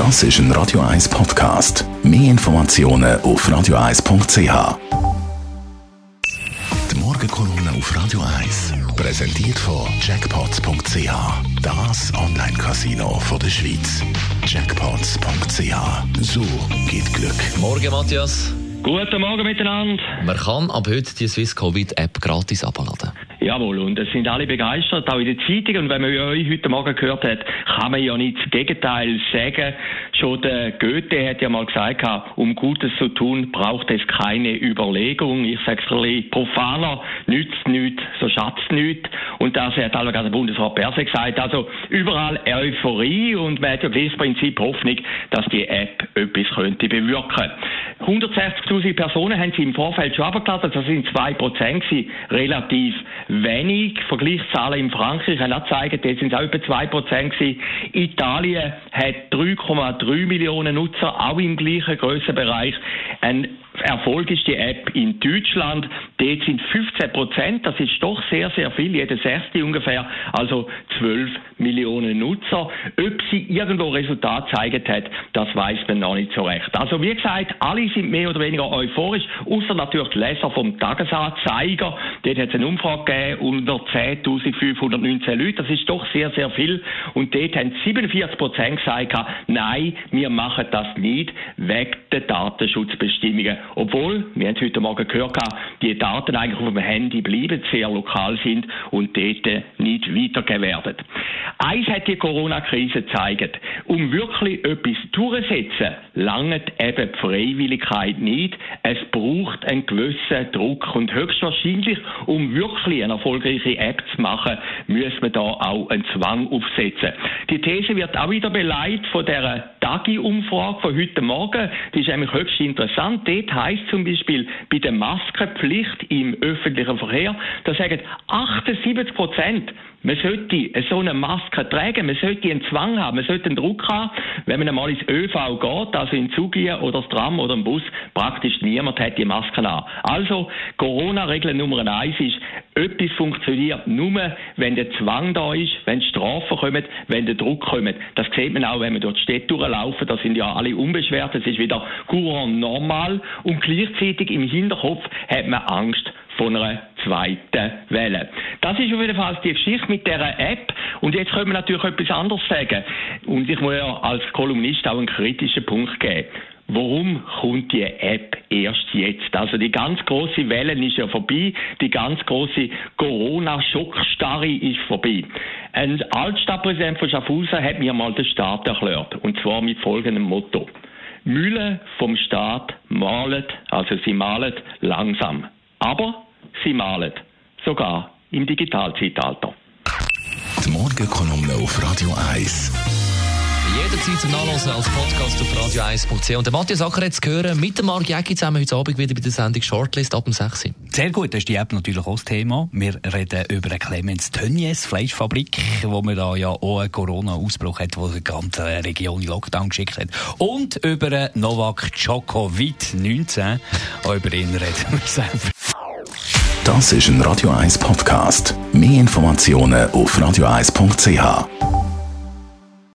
Das ist ein Radio 1 Podcast. Mehr Informationen auf radio1.ch. Die Morgenkolumne auf Radio 1 präsentiert von Jackpots.ch. Das Online-Casino der Schweiz. Jackpots.ch. So geht Glück. Morgen, Matthias. Guten Morgen miteinander. Man kann ab heute die Swiss Covid App gratis abladen. Jawohl, und es sind alle begeistert, auch in der Zeitung. Und wenn man euch heute Morgen gehört hat, kann man ja nicht das Gegenteil sagen. Schon der Goethe hat ja mal gesagt, um Gutes zu tun, braucht es keine Überlegung. Ich sage es ein bisschen profaner, nützt nichts, so schatzt nichts. Und das hat auch der Bundesrat Perse gesagt. Also überall Euphorie und man hat ja das Prinzip Hoffnung, dass die App etwas könnte bewirken. 160.000 Personen haben sie im Vorfeld schon abgeladen, das sind 2% relativ wenig. Vergleichszahlen in Frankreich haben auch gezeigt, dort sind es auch etwa 2% gewesen. Italien hat 3,3 Millionen Nutzer, auch im gleichen Grössenbereich. Ein Erfolg ist die App in Deutschland. Dort sind 15 Prozent, das ist doch sehr, sehr viel, jede sechste ungefähr, also 12 Millionen Nutzer. Ob sie irgendwo Resultat gezeigt hat, das weiß man noch nicht so recht. Also wie gesagt, alle sind mehr oder weniger euphorisch, außer natürlich die Leser vom Tagesanzeiger. Dort hat es eine Umfrage gegeben unter 10.519 Leute. Das ist doch sehr, sehr viel. Und dort haben 47 Prozent gesagt, nein, wir machen das nicht wegen der Datenschutzbestimmungen. Obwohl, wir haben heute Morgen gehört, die Daten eigentlich auf dem Handy bleiben, sehr lokal sind und dort nicht weitergegeben werden. Eins hat die Corona-Krise gezeigt. Um wirklich etwas durchzusetzen, langt eben die Freiwilligkeit nicht. Es braucht einen gewissen Druck und höchstwahrscheinlich, um wirklich eine erfolgreiche App zu machen, müssen wir da auch einen Zwang aufsetzen. Die These wird auch wieder beleidigt von der Tagi-Umfrage von heute Morgen. Die ist nämlich höchst interessant. Dort heisst zum Beispiel bei der Maskenpflicht im öffentlichen Verkehr, da sagen 78 Prozent, man sollte so eine Maske tragen, man sollte einen Zwang haben, man sollte einen Druck haben, wenn man einmal ins ÖV geht, also in Zug oder das Tram oder im Bus, praktisch niemand hat die Maske an. Also, Corona-Regel Nummer eins ist, etwas funktioniert nur, wenn der Zwang da ist, wenn Strafen kommen, wenn der Druck kommt. Das sieht man auch, wenn wir durch die Städte durchlaufen, da sind ja alle unbeschwert, es ist wieder courant normal und gleichzeitig im Hinterkopf hat man Angst von einer zweiten Welle. Das ist auf jeden Fall die Geschichte mit dieser App. Und jetzt können wir natürlich etwas anderes sagen. Und ich muss ja als Kolumnist auch einen kritischen Punkt geben. Warum kommt die App erst jetzt? Also die ganz große Welle ist ja vorbei, die ganz große Corona-Schockstarre ist vorbei. Ein Altstadtpräsident von Schaffhausen hat mir mal den Staat erklärt, und zwar mit folgendem Motto. Mühle vom Staat malen, also sie malen langsam. Aber sie malen. Sogar im Digitalzeitalter. Die Morgenkolumne auf Radio 1. Jederzeit zum Nachlesen als Podcast auf radio1.ch. Und der Matthias Acker jetzt gehört mit dem Marc Jäcki zusammen heute Abend wieder bei der Sendung Shortlist ab dem 6. Sehr gut, das ist die App natürlich auch das Thema. Wir reden über eine Clemens Tönnies Fleischfabrik, wo man da ja auch einen Corona-Ausbruch hat, wo die ganze Region in Lockdown geschickt hat. Und über Novak Djokovic 19. Auch über ihn reden wir selber. Das ist ein Radio 1 Podcast. Mehr Informationen auf radio1.ch.